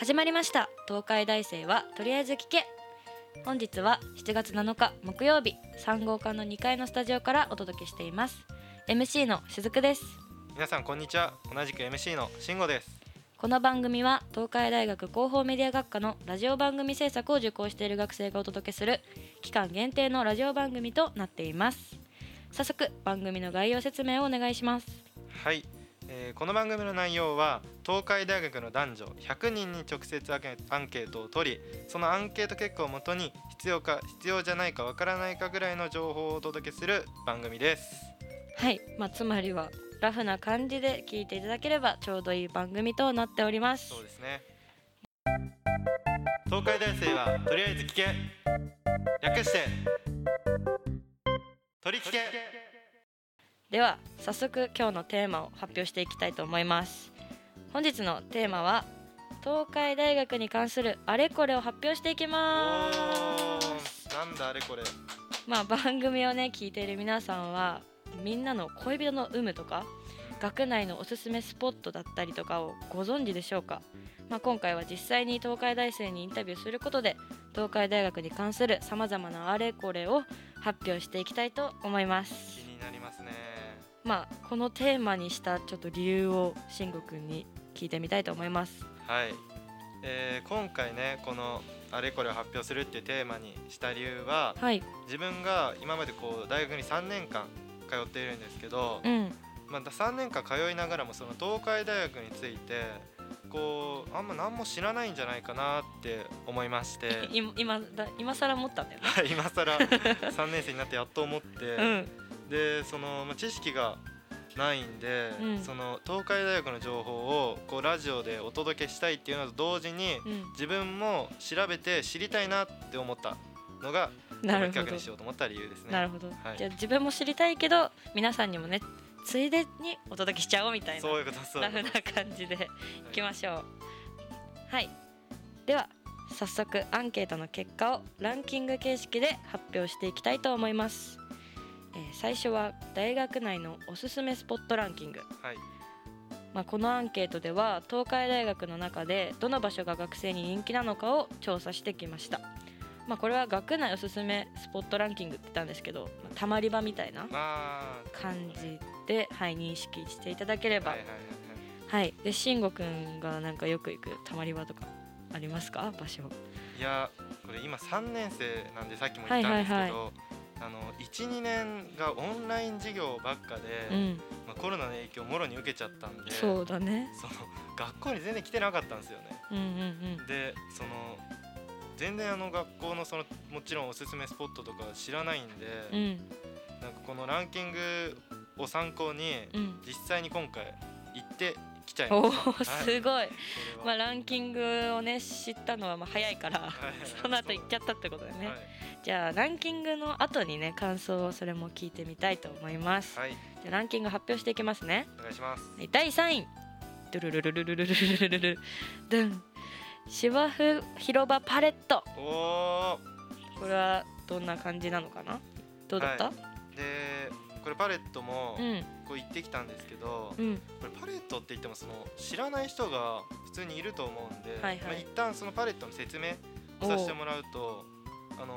始まりました。東海大生はとりあえず聞け。本日は7月7日木曜日3号館の2階のスタジオからお届けしています。MC のしずくです。皆さんこんにちは。同じく MC のしんごです。この番組は東海大学広報メディア学科のラジオ番組制作を受講している学生がお届けする期間限定のラジオ番組となっています。早速番組の概要説明をお願いします。はい、えーこの番組の内容は東海大学の男女100人に直接アンケートを取りそのアンケート結果をもとに必要か必要じゃないかわからないかぐらいの情報をお届けする番組です。はい、まあ、つまりはラフな感じで聞いていただければちょうどいい番組となっております。そうですね。東海大生はとりあえず聞け。略して取り聞け。では早速今日のテーマを発表していきたいと思います本日のテーマは東海大学に関するあれこれを発表していきおます。ーなんだあれこれ。まあ番組をね聞いている皆さんはみんなの恋人の有無とか学内のおすすめスポットだったりとかをご存知でしょうか、まあ、今回は実際に東海大生にインタビューすることで東海大学に関するさまざまなあれこれを発表していきたいと思います。気になりますね。まあこのテーマにしたちょっと理由を慎吾くんに聞いてみたいと思います。はい、えー今回ねこのあれこれを発表するっていうテーマにした理由ははい。自分が今までこう大学に3年間通っているんですけど、うん。まあ、3年間通いながらもその東海大学についてこうあんま何も知らないんじゃないかなって思いまして。今今だ今更思ったんだよね。はい今更3年生になってやっと思って、うん。でその、まあ、知識がないんで、うん。その東海大学の情報をこうラジオでお届けしたいっていうのと同時にうん。自分も調べて知りたいなって思ったのがこのなるほど。企画にしようと思った理由ですね。なるほど、はい。じゃあ自分も知りたいけど皆さんにもねついでにお届けしちゃおうみたいなそういうことそうな感じでいきましょう。はい。では早速アンケートの結果をランキング形式で発表していきたいと思います、えー最初は大学内のおすすめスポットランキング。はい。まあ、このアンケートでは東海大学の中でどの場所が学生に人気なのかを調査してきました、まあ、これは学内おすすめスポットランキングって言ったんですけど、まあ、たまり場みたいなまあ感じで、はい、認識していただければ。はいはいはいはい。で慎吾くんがなんかよく行くたまり場とかありますか？場所。はいいやこれ今3年生なんでさっきも言ったんですけど、はいはいあの12年がオンライン授業ばっかで、うん。まあ、コロナの影響をもろに受けちゃったんでそうだね。その学校に全然来てなかったんですよね。うんうんでその全然あの学校のそのもちろんおすすめスポットとか知らないんで、うんうん。なんかこのランキングを参考にうん。実際に今回行ってきちゃいおおます。はい。すごい、まあ、ランキングをね知ったのはまあ早いからはい。は いその後行っちゃったってことだよね、はいじゃあランキングの後にね感想をそれも聞いてみたいと思います、はい、じゃあランキング発表していきますね。お願いします。はい第3位。ドゥルルルルルルルルルルルルドン芝生広場パレットおーこれはどんな感じなのかなどうだった、はでこれパレットもうん。こう行ってきたんですけど、うん。これパレットって言ってもその知らない人が普通にいると思うんで、はいはい。まあ、一旦そのパレットの説明をさせてもらうとあの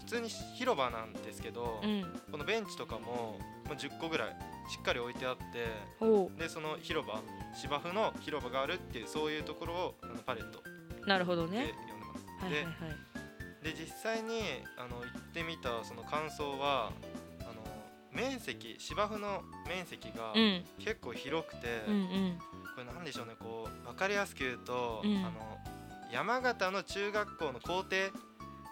普通に広場なんですけど、うん。このベンチとかも、まあ、10個ぐらいしっかり置いてあっておでその広場芝生の広場があるっていうそういうところをあのパレットおなるほどでね呼んでます。はいはいはい。でで実際にあの行ってみたその感想は面積芝生の面積がうん。結構広くて、うんうん。これなんでしょうねこう分かりやすく言うと、うん。あの山形の中学校の校庭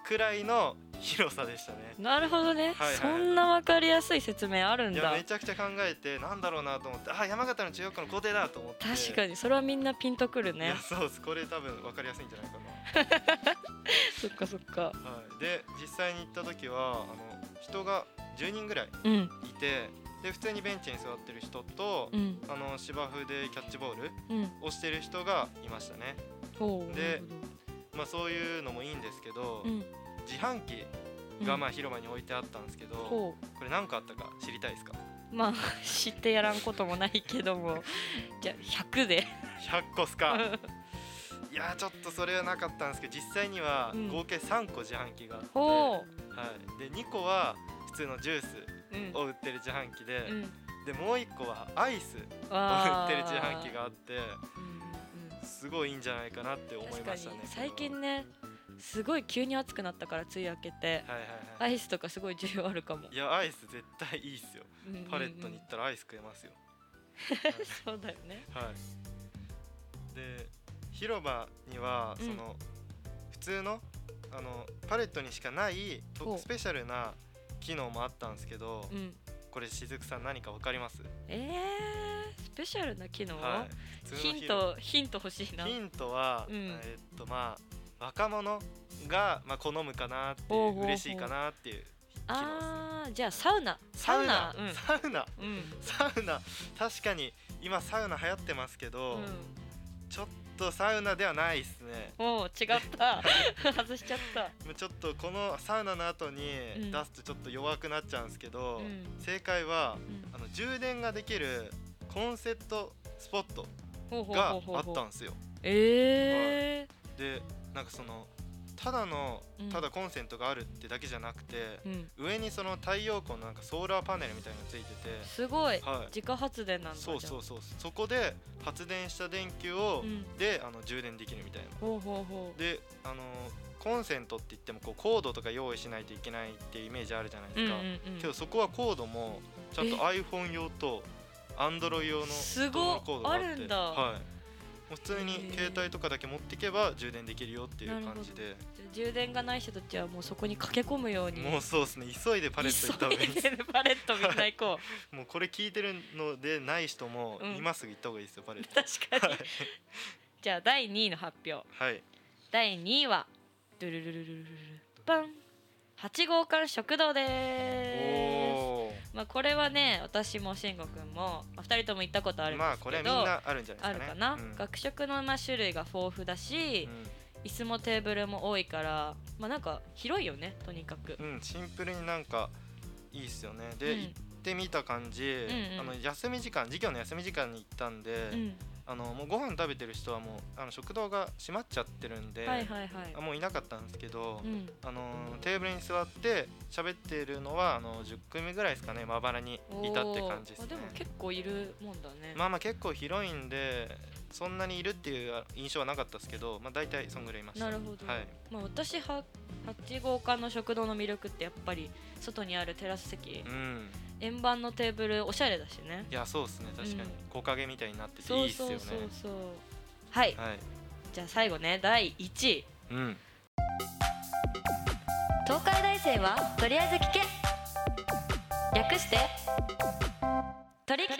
くらいの広さでしたね。なるほどね、はいはい。そんなわかりやすい説明あるんいやだめちゃくちゃ考えてなんだろうなと思ってあ山形の中学校の校庭だと思って。確かにそれはみんなピンとくるね。そうです。これ多分分かりやすいんじゃないかな。そっかそっか。はい、で実際に行った時はあの人が10人ぐらいうん。いてで普通にベンチに座ってる人と、うん。あの芝生でキャッチボールうん。をしてる人がいましたね。でまあそういうのもいいんですけど、自販機がまあ広場に置いてあったんですけど、ほこれ何個あったか知りたいですか？うまあ 知ってやらんこともないけども。じゃあ100で。100個っすか。いやーちょっとそれはなかったんですけど実際にはうん。合計3個自販機があって、ほはい、で2個は普通のジュースううん。を売ってる自販機で、うん。でもう1個はアイスを売ってる自販機があってうんうんすごいいいんじゃないかなって思いましたね最近ねすごい急に暑くなったから梅雨明けてはいはいアはい。イスとかすごい需要あるかも。いやアイス絶対いいっすよ。うんうんうん。パレットに行ったらアイス食えますよ、そうだよね。はい、はい、で広場にはうん。その、普通のあのパレットにしかないお。スペシャルな機能もあったんですけどうん。これしずくさん何かわかります？えー、スペシャルな機能、はい。ヒン広トヒント欲しいな。ヒントは、うん。えっとまあ若者が、まあ、好むかなっていう嬉しいかなっていう機能ですね。あーじゃあサウナ。サウナ。うん。サウナ。うん。サウナ。確かに今サウナ流行ってますけど、うん。ちょっとサウナではないですね。おう違った。外しちゃった。ちょっとこのサウナの後にうん。出すとちょっと弱くなっちゃうんですけど、うん。正解はうん。あの充電ができるコンセプトスポットがあったんですよ。えでなんかそのただのうん。ただコンセントがあるってだけじゃなくてー、うん。上にその太陽光のなんかソーラーパネルみたいなのついててすごい。はい。自家発電なんだそうそうそう。そこで発電した電球を、うん。であの充電できるみたいな。ほうほうほう。であのコンセントって言ってもこうコードとか用意しないといけないっていうイメージあるじゃないですか、うんうんうん。けどそこはコードもちゃんと iPhone 用と Android 用のコードがあってあるんだ。はい。もう普通に携帯とかだけ持っていけば充電できるよっていう感じで。充電がない人たちはもうそこに駆け込むように。もうそうですね。急いでパレット行った方がいいです。パレットみんな行こうもうこれ聞いてるのでない人もうん。今すぐ行った方がいいですよパレット。確かに。はい。じゃあ第2位の発表。はい。第2位はドゥルルルルルルルバン8号館食堂ですおまあこれはね私も慎吾くんも、まあ、2人とも行ったことあるんーまあですけど、これはみんなあるんじゃないですかね。あるかな、うん。学食のまあ種類が豊富だし、椅子もテーブルも多いからまあなんか広いよねとにかく。う、ん、うん、シンプルになんかいいっすよね。で、うん。行ってみた感じ、んうん。あの休み時間授業の休み時間に行ったんで、うんあのもうご飯食べてる人はもうあの食堂が閉まっちゃってるんで、はいはいはい。あもういなかったんですけど、うん。あのテーブルに座って喋ってるのはあの10組ぐらいですかねまばらにいたって感じですね。でも結構いるもんだね。まあまあ結構広いんでそんなにいるっていう印象はなかったですけどまあ大体そんぐらいいました。なるほど、はい。まあ、私は8号館の食堂の魅力ってやっぱり外にあるテラス席うん円盤のテーブルおしゃれだしね。いやそうですね確かに。うん。木陰みたいになってていそいうっすよね。そうそうそうはい。はい。じゃあ最後ね第1位。うん。東海大生はとりあえず聞け。略してとり聞け。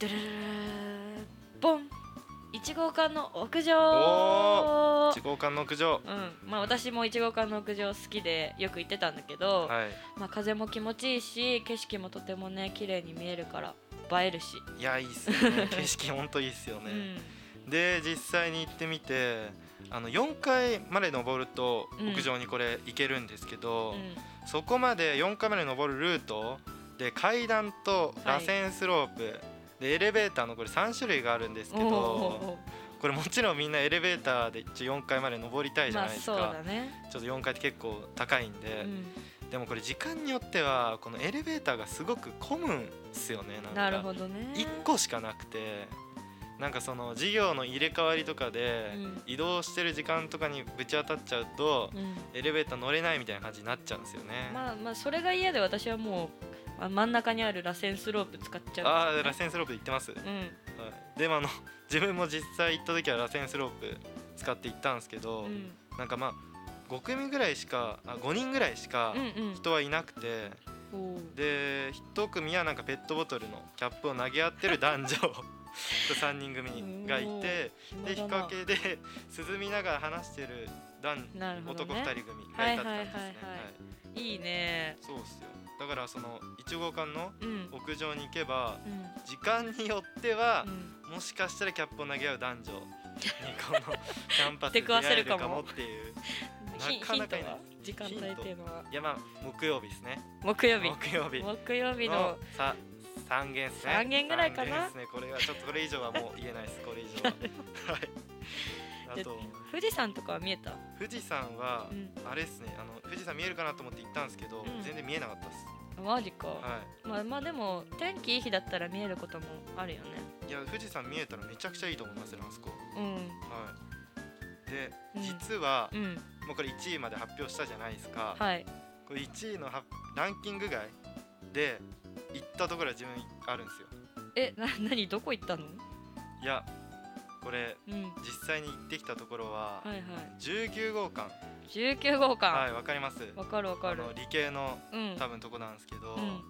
ドゥルルル1号館の屋上。お1号館の屋上。うん。まあ私も1号館の屋上好きでよく行ってたんだけど、はい。まあ風も気持ちいいし景色もとてもね綺麗に見えるから映えるし、いやいいっすよね。景色ほんといいっすよね、うん。で実際に行ってみてあの4階まで登るとうん。屋上にこれ行けるんですけど、うん。そこまで4階まで登るルートで階段と螺旋スロープ、でエレベーターのこれ3種類があるんですけどおこれもちろんみんなエレベーターで一応4階まで登りたいじゃないですか、だね、ちょっと4階って結構高いんで、うん。でもこれ時間によってはこのエレベーターがすごく混むんすよねなんか。なるほどね。1個しかなくてなんかその授業の入れ替わりとかでうん。移動してる時間とかにぶち当たっちゃうとうん。エレベーター乗れないみたいな感じになっちゃうんですよね。まあまあそれが嫌で私はもうあ真ん中にある螺旋スロープ使っちゃう。んああ螺旋スロープ行ってます、はい、うんでもあの 自分も実際行った時は螺旋スロープ使って行ったんですけど、うん。なんかまあ5組ぐらいしかあ5人ぐらいしかうんうん。人はいなくて、おー。で1組はなんかペットボトルのキャップを投げ合ってる男女と3 人組がいてで日陰で涼みながら話してる男ね。2人組がいたって感じですね。はいはいはい。はい。いいね。そうっすよだからその1号館のうん。屋上に行けばうん。時間によってはう、ん。もしかしたらキャップを投げ合う男女にこの キャンパスで会えるかせるかももっていうヒなかなかいない。時間帯っていうのは。いやまあ木曜日ですね。木曜日。木曜日。木曜日ののさ3限ですね。三限ぐらいかな。ですね。これはちょっとこれ以上はもう言えないです。これ以上は。はいでと富士山とかは見えた？富士山はうん。あれですねあの富士山見えるかなと思って行ったんですけど、うん。全然見えなかったです。マジか、はまあまあでも天気いい日だったら見えることもあるよね。いいや富士山見えたらめちゃくちゃいいと思いますよあそこ。うん。はい。で、うん。実はうん。もうこれ1位まで発表したじゃないですか、はい。これ1位のはランキング外で行ったところは自分あるんですよ。えな何？どこ行ったの？いやこれうん。実際に行ってきたところははいはい。19号館。19号館。はいわかります。わかるわかる。理系のうん。多分とこなんですけど、うん。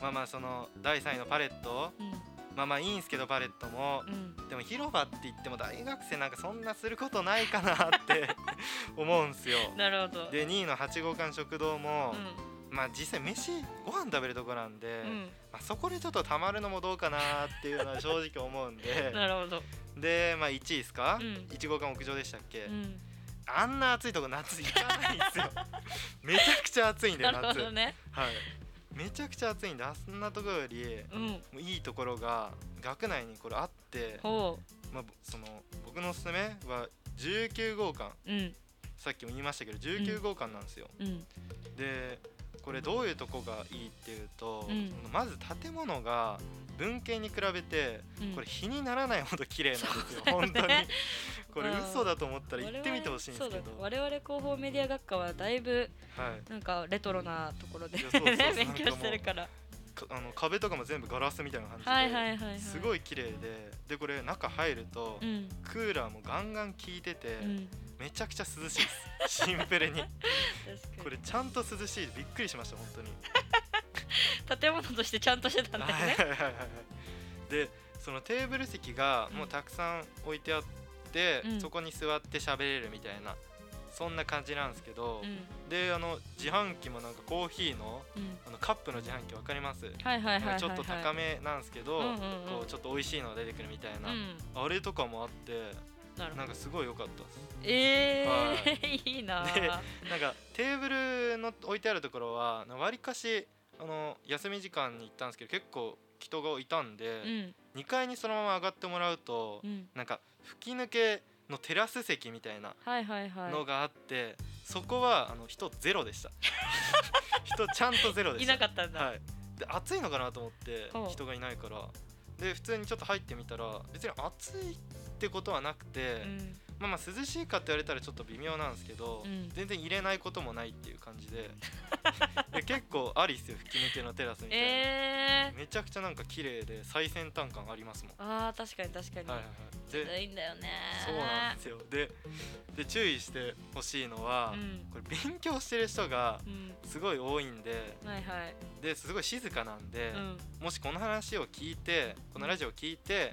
まあまあその第3位のパレット。うん。まあまあいいんすけどパレットもうん。でも広場って言っても大学生なんかそんなすることないかなって 思うんすよ。なるほど。で2位の8号館食堂も、うまあ実際飯ご飯食べるとこなんで、んうん。まあ、そこでちょっとたまるのもどうかなっていうのは正直思うんで。なるほど。でまあ1位ですか、うん。1号館屋上でしたっけ、うん。あんな暑いとこ夏行かないんですよ。めちゃくちゃ暑いんだなよ夏ね。はい。めちゃくちゃ暑いんであんなところよりうん。もういいところが学内にこれあって、ほまあ、ぼその僕のおすすめは19号館。ううん。さっきも言いましたけど19号館なんですよ、うん。でこれどういうとこがいいっていうと、うん。まず建物が文系に比べてうん。これ日にならないほど綺麗なんですよ、そうだよね。本当に。これうん。嘘だと思ったら行ってみてほしいんですけど。我々広報メディア学科はだいぶはい。なんかレトロなところでいやそうそうそう 勉強してるから。かあの壁とかも全部ガラスみたいな感じで、はいはいはいはい。すごい綺麗で。でこれ中入ると、うん。クーラーもガンガン効いてて、うんめちゃくちゃ涼しいです。シンプルに。これちゃんと涼しい。びっくりしました本当に。に建物としてちゃんとしてたんだよね。はいはいはいはい。でそのテーブル席がもうたくさん置いてあって、うん。そこに座って喋れるみたいなそんな感じなんですけど、うん。であの自販機もなんかコーヒーのうん。あのカップの自販機わかります、はいはいはいはいはいちょっと高めなんですけど、うんうんうん。こうちょっと美味しいのが出てくるみたいな、うん。あれとかもあってななんかすごい良かったです。えはーいいなでなんかテーブルの置いてあるところはわりかしあの休み時間に行ったんですけど結構人がいたんで、うん。2階にそのまま上がってもらうと、うん。なんか吹き抜けのテラス席みたいなはいはいはい。のがあって、そこはあの人ゼロでした。人ちゃんとゼロでいした。なかったんだ、はい、で暑いのかなと思って人がいないから。で普通にちょっと入ってみたら別に暑いってことはなくて、うん。まあまあ涼しいかって言われたらちょっと微妙なんですけど、うん。全然入れないこともないっていう感じで で結構ありっすよ吹き抜けのテラスみたいな、えー、めちゃくちゃなんか綺麗で最先端感ありますもん。あー確かに確かに、はいはいはい。でいいんだよね。そうなんですよ。でで注意してほしいのは、うん。これ勉強してる人がうん。すごい多いんではいはい。ですごい静かなんで、うん。もしこの話を聞いてこのラジオを聞いて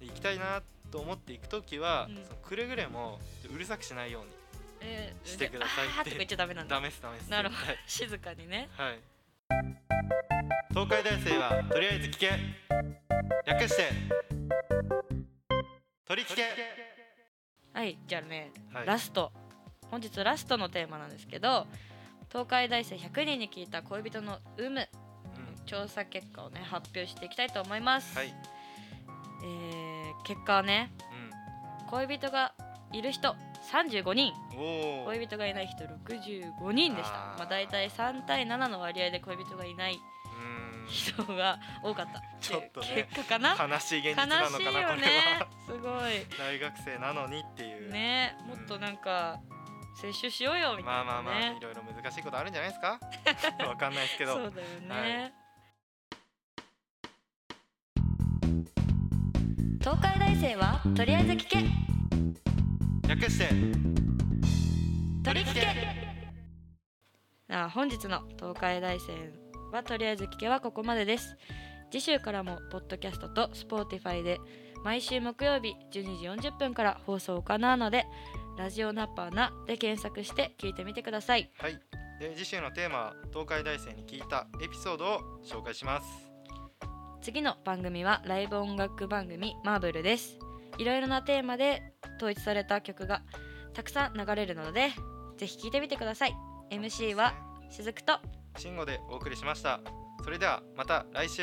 うん。行きたいなと思って行く時は、うん。そのくれぐれもうるさくしないようにえーしてくださいって言っちゃダメなんだ。ダメっすダメっす。なるほど。絶静かにね。対はい。東海大生はとりあえず聞け。略して。取り聞け。はいじゃあね、はい。ラスト。本日ラストのテーマなんですけど東海大生100人に聞いた恋人の有無。うん。調査結果をね発表していきたいと思います、はい。えー結果はねう恋人がいる人35人。恋人がいない人65人でした。まあ大体3対7の割合で恋人がいないうん。人が多かった。ちょっとね結果かな？悲しい現実悲なのかなしいよね。これは。すご大学生なのにっていう。いねもっとなんか接種しようよみたいなね。まあまあまあいろいろ難しいことあるんじゃないですか？わかんないですけど。そうだよね、東海大生はとりあえず聞け。略して取り聞け。あ本日の東海大生はとりあえず聞けはここまでです。次週からもポッドキャストとスポーティファイで毎週木曜日12時40分から放送を行うのでラジオナッパーなで検索して聞いてみてください。はい。で次週のテーマは東海大生に聞いたエピソードを紹介します次の番組はライブ音楽番組マーブルです。いろいろなテーマで統一された曲がたくさん流れるのでぜひ聴いてみてください。MC はしずくと。慎吾でお送りしました。それではまた来週